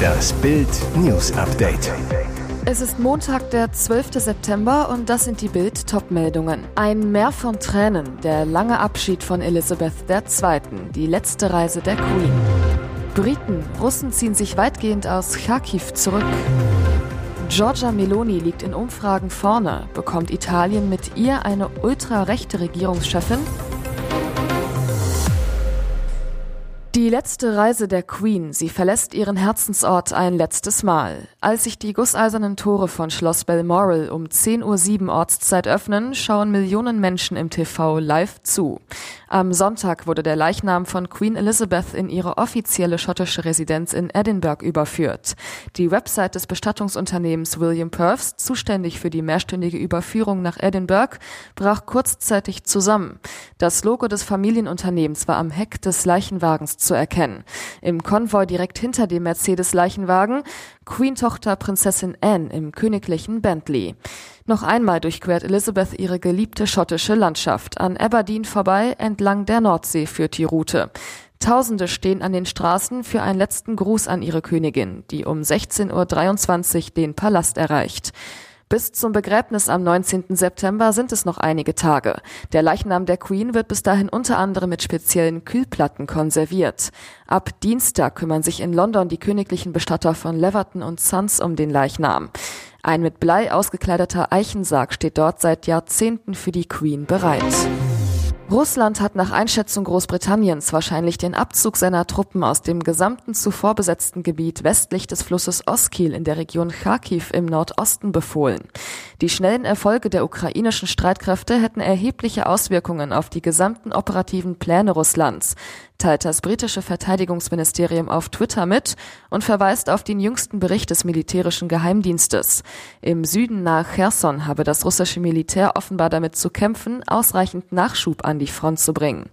Das Bild News Update. Es ist Montag, der 12. September und das sind die Bild Topmeldungen. Ein Meer von Tränen, der lange Abschied von Elizabeth II., die letzte Reise der Queen. Briten, Russen ziehen sich weitgehend aus Kharkiv zurück. Giorgia Meloni liegt in Umfragen vorne. Bekommt Italien mit ihr eine ultrarechte Regierungschefin? Die letzte Reise der Queen. Sie verlässt ihren Herzensort ein letztes Mal. Als sich die gusseisernen Tore von Schloss Balmoral um 10.07 Uhr Ortszeit öffnen, schauen Millionen Menschen im TV live zu. Am Sonntag wurde der Leichnam von Queen Elizabeth in ihre offizielle schottische Residenz in Edinburgh überführt. Die Website des Bestattungsunternehmens William Purves, zuständig für die mehrstündige Überführung nach Edinburgh, brach kurzzeitig zusammen. Das Logo des Familienunternehmens war am Heck des Leichenwagens zu erkennen. Im Konvoi direkt hinter dem Mercedes-Leichenwagen Queen-Tochter Prinzessin Anne im königlichen Bentley. Noch einmal durchquert Elizabeth ihre geliebte schottische Landschaft. An Aberdeen vorbei, entlang der Nordsee führt die Route. Tausende stehen an den Straßen für einen letzten Gruß an ihre Königin, die um 16.23 Uhr den Palast erreicht. Bis zum Begräbnis am 19. September sind es noch einige Tage. Der Leichnam der Queen wird bis dahin unter anderem mit speziellen Kühlplatten konserviert. Ab Dienstag kümmern sich in London die königlichen Bestatter von Leverton und Sons um den Leichnam. Ein mit Blei ausgekleideter Eichensarg steht dort seit Jahrzehnten für die Queen bereit. Russland hat nach Einschätzung Großbritanniens wahrscheinlich den Abzug seiner Truppen aus dem gesamten zuvor besetzten Gebiet westlich des Flusses Oskil in der Region Kharkiv im Nordosten befohlen. Die schnellen Erfolge der ukrainischen Streitkräfte hätten erhebliche Auswirkungen auf die gesamten operativen Pläne Russlands, teilt das britische Verteidigungsministerium auf Twitter mit und verweist auf den jüngsten Bericht des militärischen Geheimdienstes. Im Süden nahe Cherson habe das russische Militär offenbar damit zu kämpfen, ausreichend Nachschub an die Front zu bringen.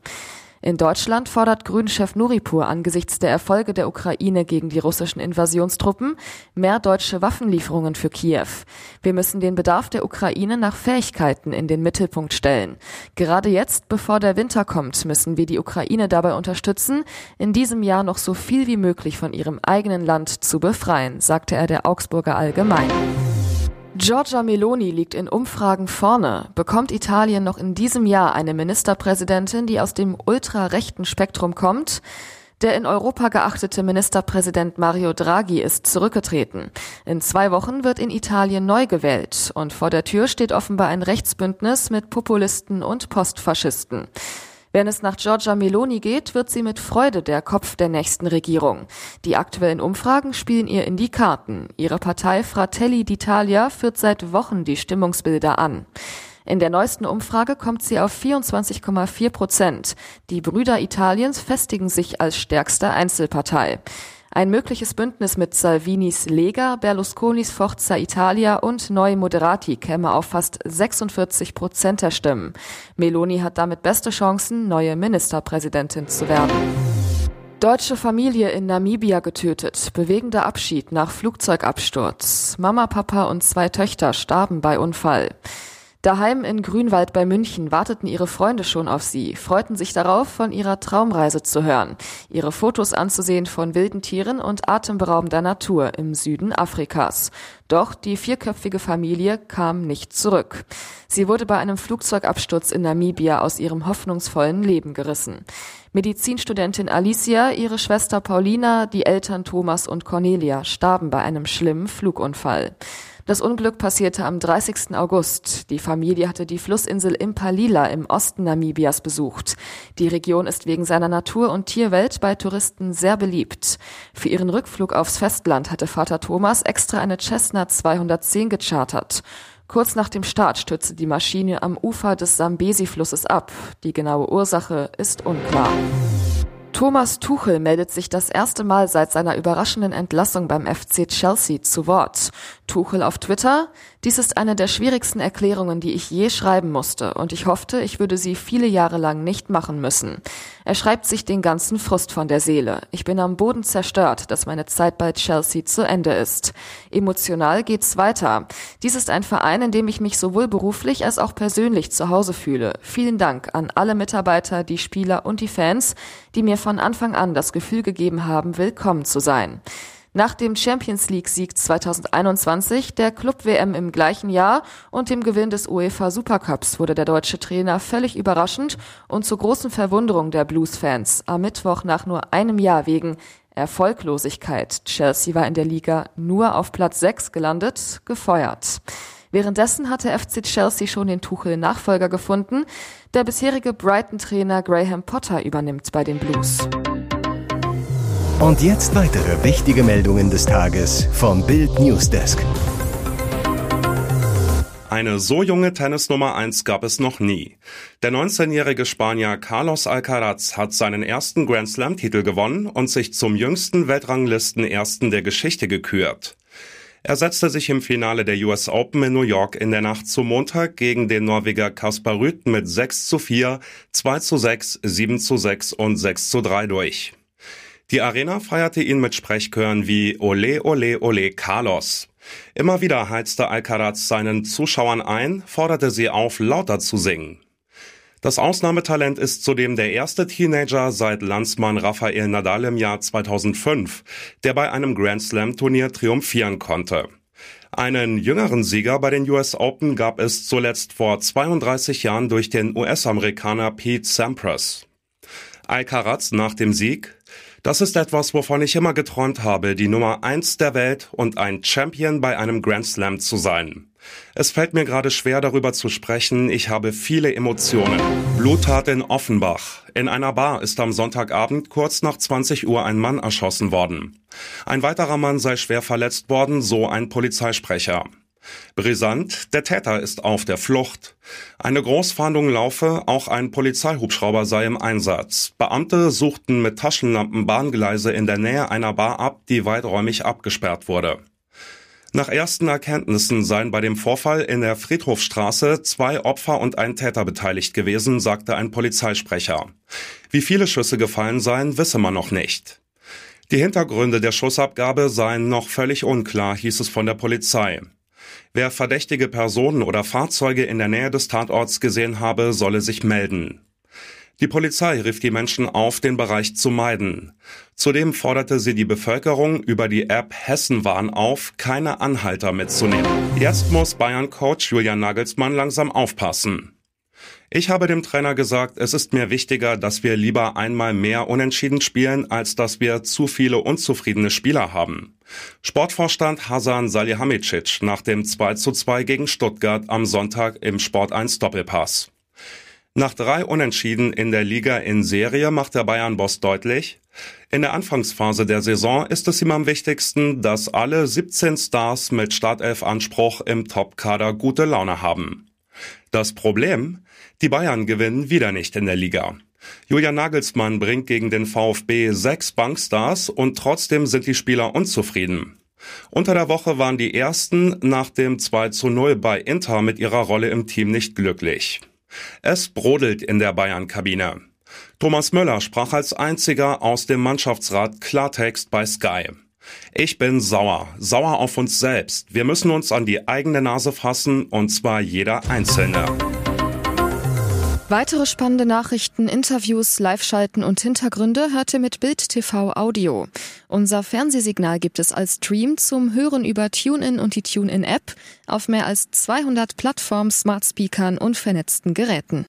In Deutschland fordert Grünchef Nuripur angesichts der Erfolge der Ukraine gegen die russischen Invasionstruppen mehr deutsche Waffenlieferungen für Kiew. Wir müssen den Bedarf der Ukraine nach Fähigkeiten in den Mittelpunkt stellen. Gerade jetzt, bevor der Winter kommt, müssen wir die Ukraine dabei unterstützen, in diesem Jahr noch so viel wie möglich von ihrem eigenen Land zu befreien, sagte er der Augsburger Allgemein. Giorgia Meloni liegt in Umfragen vorne. Bekommt Italien noch in diesem Jahr eine Ministerpräsidentin, die aus dem ultrarechten Spektrum kommt? Der in Europa geachtete Ministerpräsident Mario Draghi ist zurückgetreten. In zwei Wochen wird in Italien neu gewählt und vor der Tür steht offenbar ein Rechtsbündnis mit Populisten und Postfaschisten. Wenn es nach Giorgia Meloni geht, wird sie mit Freude der Kopf der nächsten Regierung. Die aktuellen Umfragen spielen ihr in die Karten. Ihre Partei Fratelli d'Italia führt seit Wochen die Stimmungsbilder an. In der neuesten Umfrage kommt sie auf 24,4 Prozent. Die Brüder Italiens festigen sich als stärkste Einzelpartei. Ein mögliches Bündnis mit Salvinis Lega, Berlusconis Forza Italia und Neue Moderati käme auf fast 46 Prozent der Stimmen. Meloni hat damit beste Chancen, neue Ministerpräsidentin zu werden. Deutsche Familie in Namibia getötet. Bewegender Abschied nach Flugzeugabsturz. Mama, Papa und zwei Töchter starben bei Unfall. Daheim in Grünwald bei München warteten ihre Freunde schon auf sie, freuten sich darauf, von ihrer Traumreise zu hören, ihre Fotos anzusehen von wilden Tieren und atemberaubender Natur im Süden Afrikas. Doch die vierköpfige Familie kam nicht zurück. Sie wurde bei einem Flugzeugabsturz in Namibia aus ihrem hoffnungsvollen Leben gerissen. Medizinstudentin Alicia, ihre Schwester Paulina, die Eltern Thomas und Cornelia starben bei einem schlimmen Flugunfall. Das Unglück passierte am 30. August. Die Familie hatte die Flussinsel Impalila im Osten Namibias besucht. Die Region ist wegen seiner Natur- und Tierwelt bei Touristen sehr beliebt. Für ihren Rückflug aufs Festland hatte Vater Thomas extra eine Cessna 210 gechartert. Kurz nach dem Start stürzte die Maschine am Ufer des Sambesi-Flusses ab. Die genaue Ursache ist unklar. Thomas Tuchel meldet sich das erste Mal seit seiner überraschenden Entlassung beim FC Chelsea zu Wort. Tuchel auf Twitter, dies ist eine der schwierigsten Erklärungen, die ich je schreiben musste, und ich hoffte, ich würde sie viele Jahre lang nicht machen müssen. Er schreibt sich den ganzen Frust von der Seele. Ich bin am Boden zerstört, dass meine Zeit bei Chelsea zu Ende ist. Emotional geht's weiter. Dies ist ein Verein, in dem ich mich sowohl beruflich als auch persönlich zu Hause fühle. Vielen Dank an alle Mitarbeiter, die Spieler und die Fans, die mir mir von Anfang an das Gefühl gegeben haben, willkommen zu sein. Nach dem Champions League-Sieg 2021, der Club-WM im gleichen Jahr und dem Gewinn des UEFA Supercups wurde der deutsche Trainer völlig überraschend und zur großen Verwunderung der Blues-Fans am Mittwoch nach nur einem Jahr wegen Erfolglosigkeit, Chelsea war in der Liga nur auf Platz 6 gelandet, gefeuert. Währenddessen hatte FC Chelsea schon den Tuchel-Nachfolger gefunden. Der bisherige Brighton-Trainer Graham Potter übernimmt bei den Blues. Und jetzt weitere wichtige Meldungen des Tages vom Bild Newsdesk. Eine so junge Tennis Nummer 1 gab es noch nie. Der 19-jährige Spanier Carlos Alcaraz hat seinen ersten Grand Slam Titel gewonnen und sich zum jüngsten Weltranglisten ersten der Geschichte gekürt. Er setzte sich im Finale der US Open in New York in der Nacht zum Montag gegen den Norweger Kaspar Rüth mit 6 zu 4, 2 zu 6, 7 zu 6 und 6 zu 3 durch. Die Arena feierte ihn mit Sprechchören wie Ole, Ole, Ole, Carlos. Immer wieder heizte Alcaraz seinen Zuschauern ein, forderte sie auf, lauter zu singen. Das Ausnahmetalent ist zudem der erste Teenager seit Landsmann Rafael Nadal im Jahr 2005, der bei einem Grand Slam Turnier triumphieren konnte. Einen jüngeren Sieger bei den US Open gab es zuletzt vor 32 Jahren durch den US-Amerikaner Pete Sampras. Alcaraz nach dem Sieg, das ist etwas, wovon ich immer geträumt habe, die Nummer eins der Welt und ein Champion bei einem Grand Slam zu sein. Es fällt mir gerade schwer, darüber zu sprechen. Ich habe viele Emotionen. Bluttat in Offenbach. In einer Bar ist am Sonntagabend kurz nach 20 Uhr ein Mann erschossen worden. Ein weiterer Mann sei schwer verletzt worden, so ein Polizeisprecher. Brisant, der Täter ist auf der Flucht. Eine Großfahndung laufe, auch ein Polizeihubschrauber sei im Einsatz. Beamte suchten mit Taschenlampen Bahngleise in der Nähe einer Bar ab, die weiträumig abgesperrt wurde. Nach ersten Erkenntnissen seien bei dem Vorfall in der Friedhofstraße zwei Opfer und ein Täter beteiligt gewesen, sagte ein Polizeisprecher. Wie viele Schüsse gefallen seien, wisse man noch nicht. Die Hintergründe der Schussabgabe seien noch völlig unklar, hieß es von der Polizei. Wer verdächtige Personen oder Fahrzeuge in der Nähe des Tatorts gesehen habe, solle sich melden. Die Polizei rief die Menschen auf, den Bereich zu meiden. Zudem forderte sie die Bevölkerung über die App Hessenwarn auf, keine Anhalter mitzunehmen. Jetzt muss Bayern-Coach Julian Nagelsmann langsam aufpassen. Ich habe dem Trainer gesagt, es ist mir wichtiger, dass wir lieber einmal mehr unentschieden spielen, als dass wir zu viele unzufriedene Spieler haben. Sportvorstand Hasan Salihamidzic nach dem 2 zu 2 gegen Stuttgart am Sonntag im Sport 1 Doppelpass. Nach drei Unentschieden in der Liga in Serie macht der Bayern-Boss deutlich, in der Anfangsphase der Saison ist es ihm am wichtigsten, dass alle 17 Stars mit Startelf-Anspruch im Top-Kader gute Laune haben. Das Problem? Die Bayern gewinnen wieder nicht in der Liga. Julian Nagelsmann bringt gegen den VfB sechs Bankstars und trotzdem sind die Spieler unzufrieden. Unter der Woche waren die ersten nach dem 2 zu 0 bei Inter mit ihrer Rolle im Team nicht glücklich. Es brodelt in der Bayern-Kabine. Thomas Müller sprach als einziger aus dem Mannschaftsrat Klartext bei Sky. Ich bin sauer, sauer auf uns selbst. Wir müssen uns an die eigene Nase fassen, und zwar jeder Einzelne. Weitere spannende Nachrichten, Interviews, Live-Schalten und Hintergründe hört ihr mit Bild TV Audio. Unser Fernsehsignal gibt es als Stream zum Hören über TuneIn und die TuneIn-App auf mehr als 200 Plattformen, Smart Speakern und vernetzten Geräten.